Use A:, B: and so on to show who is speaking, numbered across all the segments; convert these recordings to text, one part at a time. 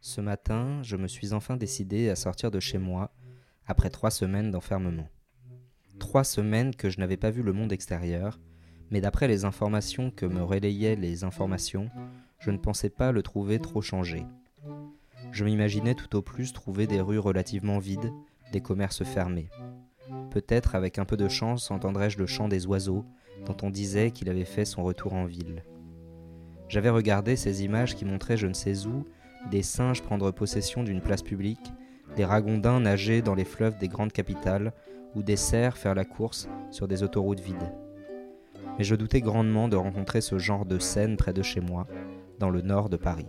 A: Ce matin, je me suis enfin décidé à sortir de chez moi après trois semaines d'enfermement. Trois semaines que je n'avais pas vu le monde extérieur, mais d'après les informations que me relayaient les informations, je ne pensais pas le trouver trop changé. Je m'imaginais tout au plus trouver des rues relativement vides, des commerces fermés. Peut-être avec un peu de chance entendrais-je le chant des oiseaux dont on disait qu'il avait fait son retour en ville. J'avais regardé ces images qui montraient je ne sais où des singes prendre possession d'une place publique, des ragondins nager dans les fleuves des grandes capitales, ou des cerfs faire la course sur des autoroutes vides. Mais je doutais grandement de rencontrer ce genre de scène près de chez moi, dans le nord de Paris.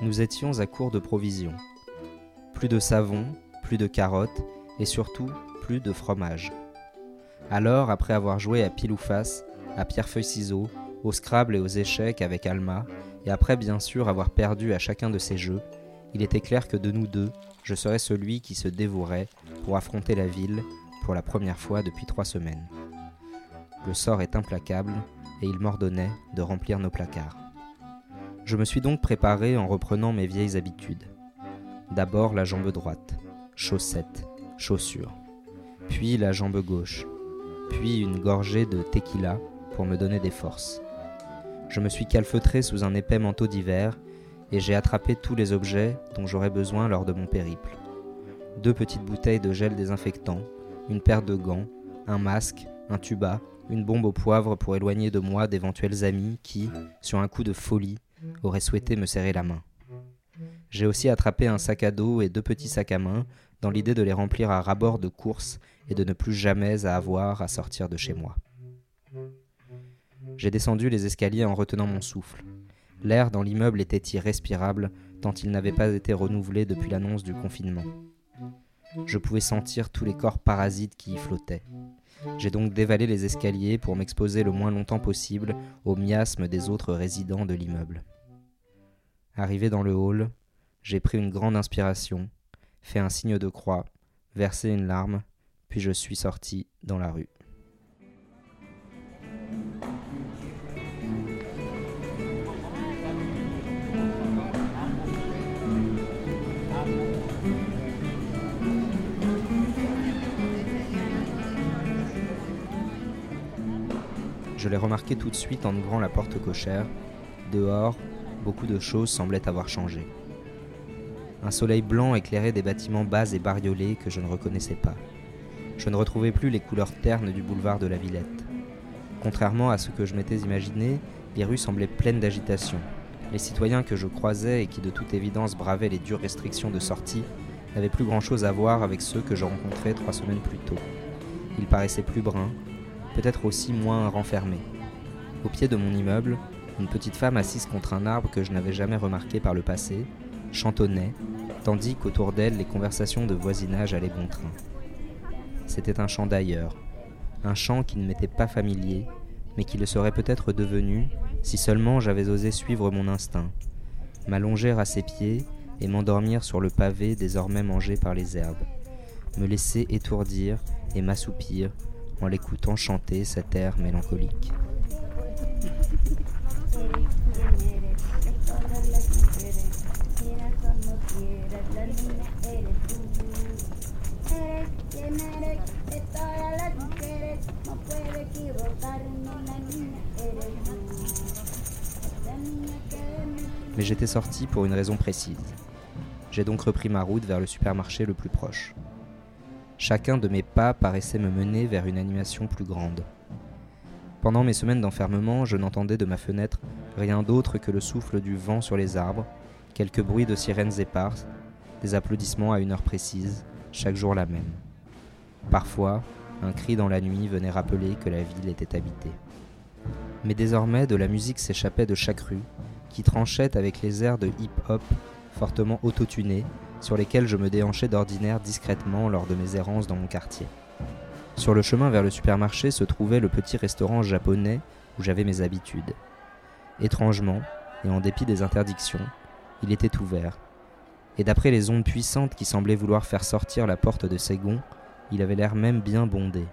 A: Nous étions à court de provisions. Plus de savon, plus de carottes, et surtout plus de fromage. Alors, après avoir joué à pile ou face, à pierre-feuille-ciseaux, au Scrabble et aux échecs avec Alma, et après bien sûr avoir perdu à chacun de ces jeux, il était clair que de nous deux, je serais celui qui se dévouerait pour affronter la ville pour la première fois depuis trois semaines. Le sort est implacable et il m'ordonnait de remplir nos placards. Je me suis donc préparé en reprenant mes vieilles habitudes. D'abord la jambe droite, chaussettes, chaussures, puis la jambe gauche, puis une gorgée de tequila pour me donner des forces. Je me suis calfeutré sous un épais manteau d'hiver et j'ai attrapé tous les objets dont j'aurais besoin lors de mon périple. Deux petites bouteilles de gel désinfectant, une paire de gants, un masque, un tuba, une bombe au poivre pour éloigner de moi d'éventuels amis qui, sur un coup de folie, auraient souhaité me serrer la main. J'ai aussi attrapé un sac à dos et deux petits sacs à main dans l'idée de les remplir à rabord de course et de ne plus jamais avoir à sortir de chez moi. J'ai descendu les escaliers en retenant mon souffle. L'air dans l'immeuble était irrespirable tant il n'avait pas été renouvelé depuis l'annonce du confinement. Je pouvais sentir tous les corps parasites qui y flottaient. J'ai donc dévalé les escaliers pour m'exposer le moins longtemps possible au miasme des autres résidents de l'immeuble. Arrivé dans le hall, j'ai pris une grande inspiration, fait un signe de croix, versé une larme, puis je suis sorti dans la rue. Je l'ai remarqué tout de suite en ouvrant la porte cochère. Dehors, beaucoup de choses semblaient avoir changé. Un soleil blanc éclairait des bâtiments bas et bariolés que je ne reconnaissais pas. Je ne retrouvais plus les couleurs ternes du boulevard de la Villette. Contrairement à ce que je m'étais imaginé, les rues semblaient pleines d'agitation. Les citoyens que je croisais et qui de toute évidence bravaient les dures restrictions de sortie n'avaient plus grand-chose à voir avec ceux que je rencontrais trois semaines plus tôt. Ils paraissaient plus bruns, peut-être aussi moins renfermé. Au pied de mon immeuble, une petite femme assise contre un arbre que je n'avais jamais remarqué par le passé chantonnait, tandis qu'autour d'elle les conversations de voisinage allaient bon train. C'était un chant d'ailleurs, un chant qui ne m'était pas familier, mais qui le serait peut-être devenu si seulement j'avais osé suivre mon instinct, m'allonger à ses pieds et m'endormir sur le pavé désormais mangé par les herbes, me laisser étourdir et m'assoupir en l'écoutant chanter cet air mélancolique. Mais j'étais sorti pour une raison précise. J'ai donc repris ma route vers le supermarché le plus proche. Chacun de mes pas paraissait me mener vers une animation plus grande. Pendant mes semaines d'enfermement, je n'entendais de ma fenêtre rien d'autre que le souffle du vent sur les arbres, quelques bruits de sirènes éparses, des applaudissements à une heure précise, chaque jour la même. Parfois, un cri dans la nuit venait rappeler que la ville était habitée. Mais désormais, de la musique s'échappait de chaque rue, qui tranchait avec les airs de hip-hop fortement autotunés sur lesquels je me déhanchais d'ordinaire discrètement lors de mes errances dans mon quartier. Sur le chemin vers le supermarché se trouvait le petit restaurant japonais où j'avais mes habitudes. Étrangement, et en dépit des interdictions, il était ouvert. Et d'après les ondes puissantes qui semblaient vouloir faire sortir la porte de ses gonds, il avait l'air même bien bondé.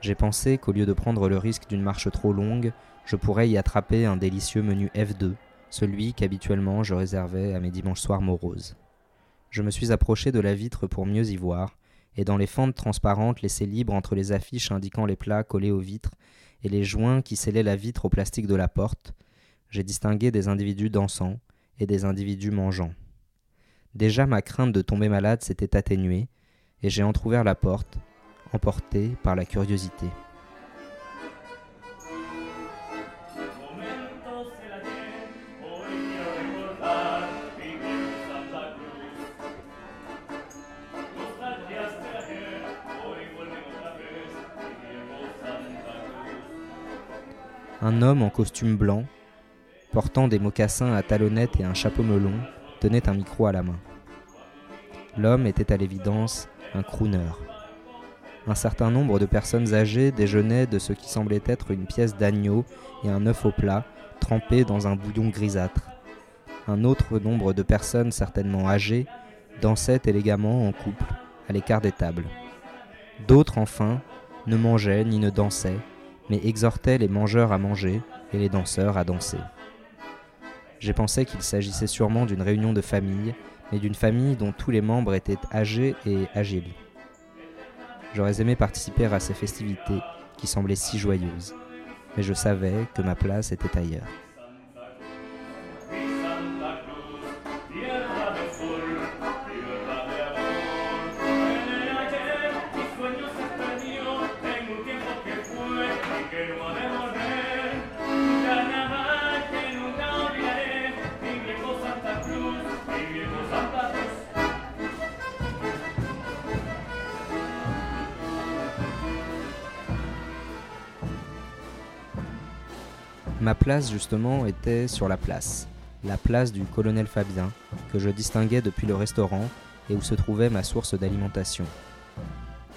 A: J'ai pensé qu'au lieu de prendre le risque d'une marche trop longue, je pourrais y attraper un délicieux menu F2, celui qu'habituellement je réservais à mes dimanches soirs moroses. Je me suis approché de la vitre pour mieux y voir, et dans les fentes transparentes laissées libres entre les affiches indiquant les plats collés aux vitres et les joints qui scellaient la vitre au plastique de la porte, j'ai distingué des individus dansant et des individus mangeant. Déjà ma crainte de tomber malade s'était atténuée, et j'ai entr'ouvert la porte, emporté par la curiosité. Un homme en costume blanc, portant des mocassins à talonnettes et un chapeau melon, tenait un micro à la main. L'homme était à l'évidence un crooner. Un certain nombre de personnes âgées déjeunaient de ce qui semblait être une pièce d'agneau et un œuf au plat, trempé dans un bouillon grisâtre. Un autre nombre de personnes certainement âgées dansaient élégamment en couple, à l'écart des tables. D'autres, enfin, ne mangeaient ni ne dansaient, mais exhortaient les mangeurs à manger et les danseurs à danser. J'ai pensé qu'il s'agissait sûrement d'une réunion de famille, mais d'une famille dont tous les membres étaient âgés et agiles. J'aurais aimé participer à ces festivités qui semblaient si joyeuses, mais je savais que ma place était ailleurs. Ma place, justement, était sur la place, la place du colonel Fabien, que je distinguais depuis le restaurant et où se trouvait ma source d'alimentation.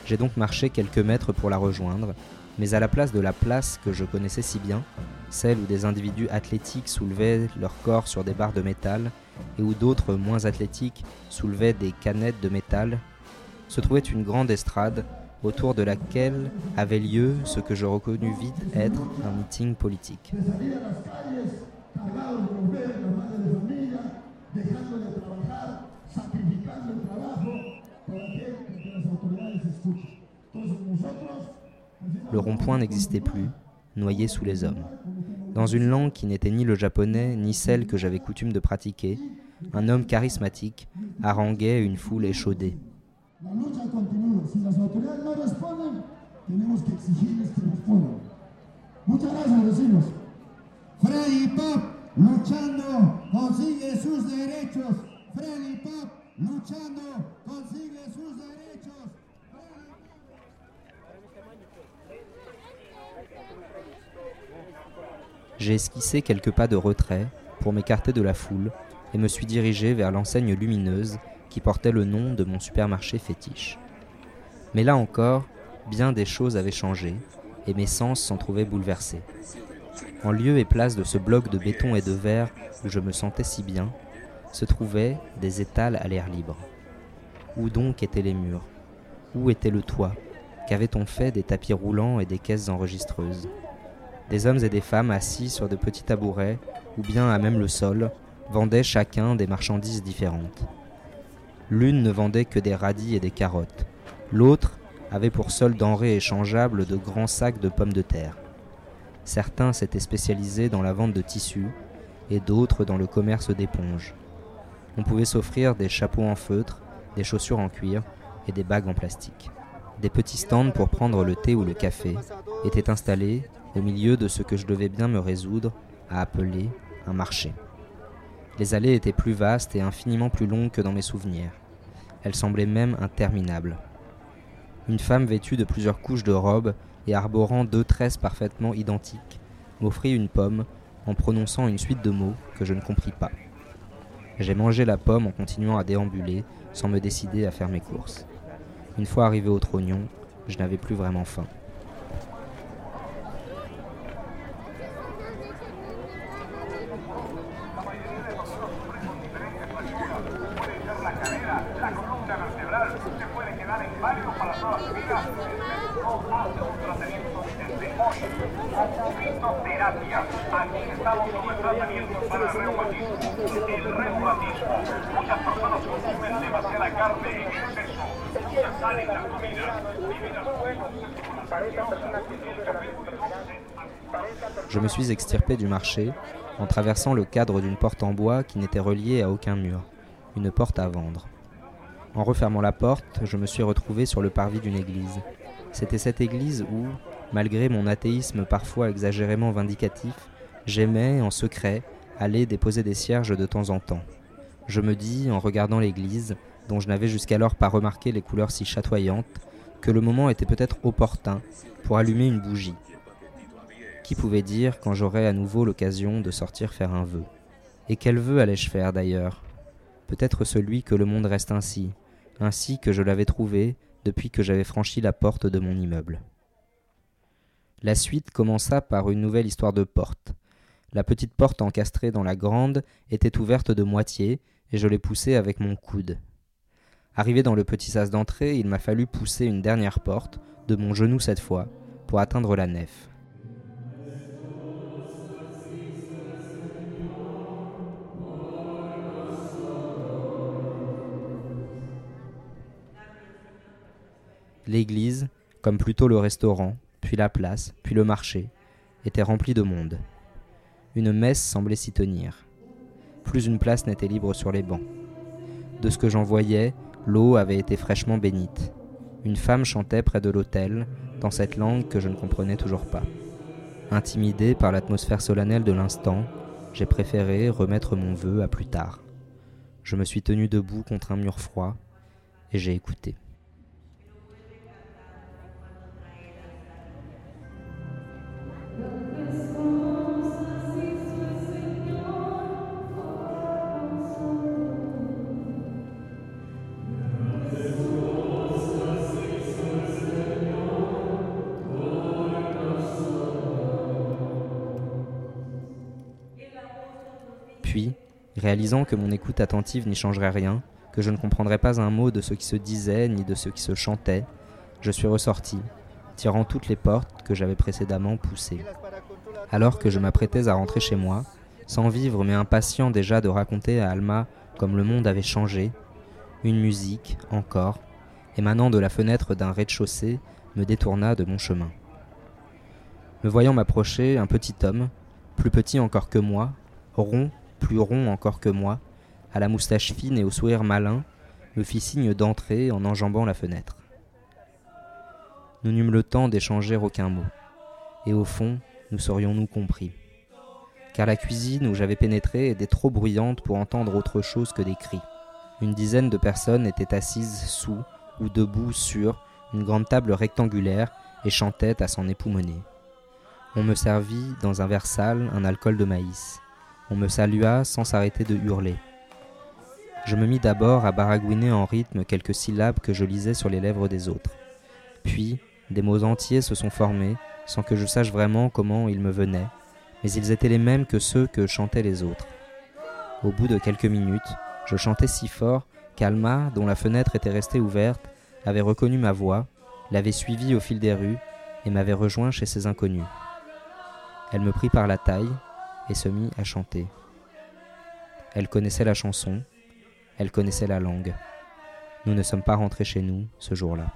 A: J'ai donc marché quelques mètres pour la rejoindre, mais à la place de la place que je connaissais si bien, celle où des individus athlétiques soulevaient leur corps sur des barres de métal et où d'autres moins athlétiques soulevaient des canettes de métal, se trouvait une grande estrade autour de laquelle avait lieu ce que je reconnus vite être un meeting politique. Le rond-point n'existait plus, noyé sous les hommes. Dans une langue qui n'était ni le japonais ni celle que j'avais coutume de pratiquer, un homme charismatique haranguait une foule échaudée. Tenemos que exigirles que respondan. Muchas gracias, vecinos. Freddy Pop, luchando, consigue sus derechos. Freddy Pop, luchando, consigue sus derechos. J'ai esquissé quelques pas de retrait pour m'écarter de la foule et me suis dirigé vers l'enseigne lumineuse qui portait le nom de mon supermarché fétiche. Mais là encore, bien des choses avaient changé, et mes sens s'en trouvaient bouleversés. En lieu et place de ce bloc de béton et de verre où je me sentais si bien, se trouvaient des étals à l'air libre. Où donc étaient les murs? Où était le toit? Qu'avait-on fait des tapis roulants et des caisses enregistreuses? Des hommes et des femmes assis sur de petits tabourets ou bien à même le sol vendaient chacun des marchandises différentes. L'une ne vendait que des radis et des carottes. L'autre avait pour seule denrée échangeable de grands sacs de pommes de terre. Certains s'étaient spécialisés dans la vente de tissus et d'autres dans le commerce d'éponges. On pouvait s'offrir des chapeaux en feutre, des chaussures en cuir et des bagues en plastique. Des petits stands pour prendre le thé ou le café étaient installés au milieu de ce que je devais bien me résoudre à appeler un marché. Les allées étaient plus vastes et infiniment plus longues que dans mes souvenirs. Elles semblaient même interminables. Une femme vêtue de plusieurs couches de robe et arborant deux tresses parfaitement identiques m'offrit une pomme en prononçant une suite de mots que je ne compris pas. J'ai mangé la pomme en continuant à déambuler sans me décider à faire mes courses. Une fois arrivé au trognon, je n'avais plus vraiment faim. Je me suis extirpé du marché en traversant le cadre d'une porte en bois qui n'était reliée à aucun mur, une porte à vendre. En refermant la porte, je me suis retrouvé sur le parvis d'une église. C'était cette église où, malgré mon athéisme parfois exagérément vindicatif, j'aimais, en secret, aller déposer des cierges de temps en temps. Je me dis, en regardant l'église, dont je n'avais jusqu'alors pas remarqué les couleurs si chatoyantes, que le moment était peut-être opportun pour allumer une bougie. Qui pouvait dire quand j'aurais à nouveau l'occasion de sortir faire un vœu Et quel vœu allais-je faire d'ailleurs? Peut-être celui que le monde reste ainsi, ainsi que je l'avais trouvé depuis que j'avais franchi la porte de mon immeuble. La suite commença par une nouvelle histoire de porte. La petite porte encastrée dans la grande était ouverte de moitié, et je l'ai poussée avec mon coude. Arrivé dans le petit sas d'entrée, il m'a fallu pousser une dernière porte, de mon genou cette fois, pour atteindre la nef. L'église, comme plutôt le restaurant, la place, puis le marché, était remplie de monde. Une messe semblait s'y tenir. Plus une place n'était libre sur les bancs. De ce que j'en voyais, l'eau avait été fraîchement bénite. Une femme chantait près de l'autel, dans cette langue que je ne comprenais toujours pas. Intimidé par l'atmosphère solennelle de l'instant, j'ai préféré remettre mon vœu à plus tard. Je me suis tenu debout contre un mur froid et j'ai écouté. Puis, réalisant que mon écoute attentive n'y changerait rien, que je ne comprendrais pas un mot de ce qui se disait ni de ce qui se chantait, je suis ressorti, tirant toutes les portes que j'avais précédemment poussées. Alors que je m'apprêtais à rentrer chez moi, sans vivre mais impatient déjà de raconter à Alma comme le monde avait changé, une musique, encore, émanant de la fenêtre d'un rez-de-chaussée, me détourna de mon chemin. Me voyant m'approcher, un petit homme, plus petit encore que moi, rond plus rond encore que moi, à la moustache fine et au sourire malin, me fit signe d'entrer en enjambant la fenêtre. Nous n'eûmes le temps d'échanger aucun mot, et au fond, nous serions-nous compris. Car la cuisine où j'avais pénétré était trop bruyante pour entendre autre chose que des cris. Une dizaine de personnes étaient assises sous ou debout sur une grande table rectangulaire et chantaient à s'en époumoner. On me servit dans un verre sale un alcool de maïs. On me salua sans s'arrêter de hurler. Je me mis d'abord à baragouiner en rythme quelques syllabes que je lisais sur les lèvres des autres. Puis, des mots entiers se sont formés, sans que je sache vraiment comment ils me venaient, mais ils étaient les mêmes que ceux que chantaient les autres. Au bout de quelques minutes, je chantais si fort qu'Alma, dont la fenêtre était restée ouverte, avait reconnu ma voix, l'avait suivie au fil des rues et m'avait rejoint chez ces inconnus. Elle me prit par la taille, et se mit à chanter. Elle connaissait la chanson, elle connaissait la langue. Nous ne sommes pas rentrés chez nous ce jour-là.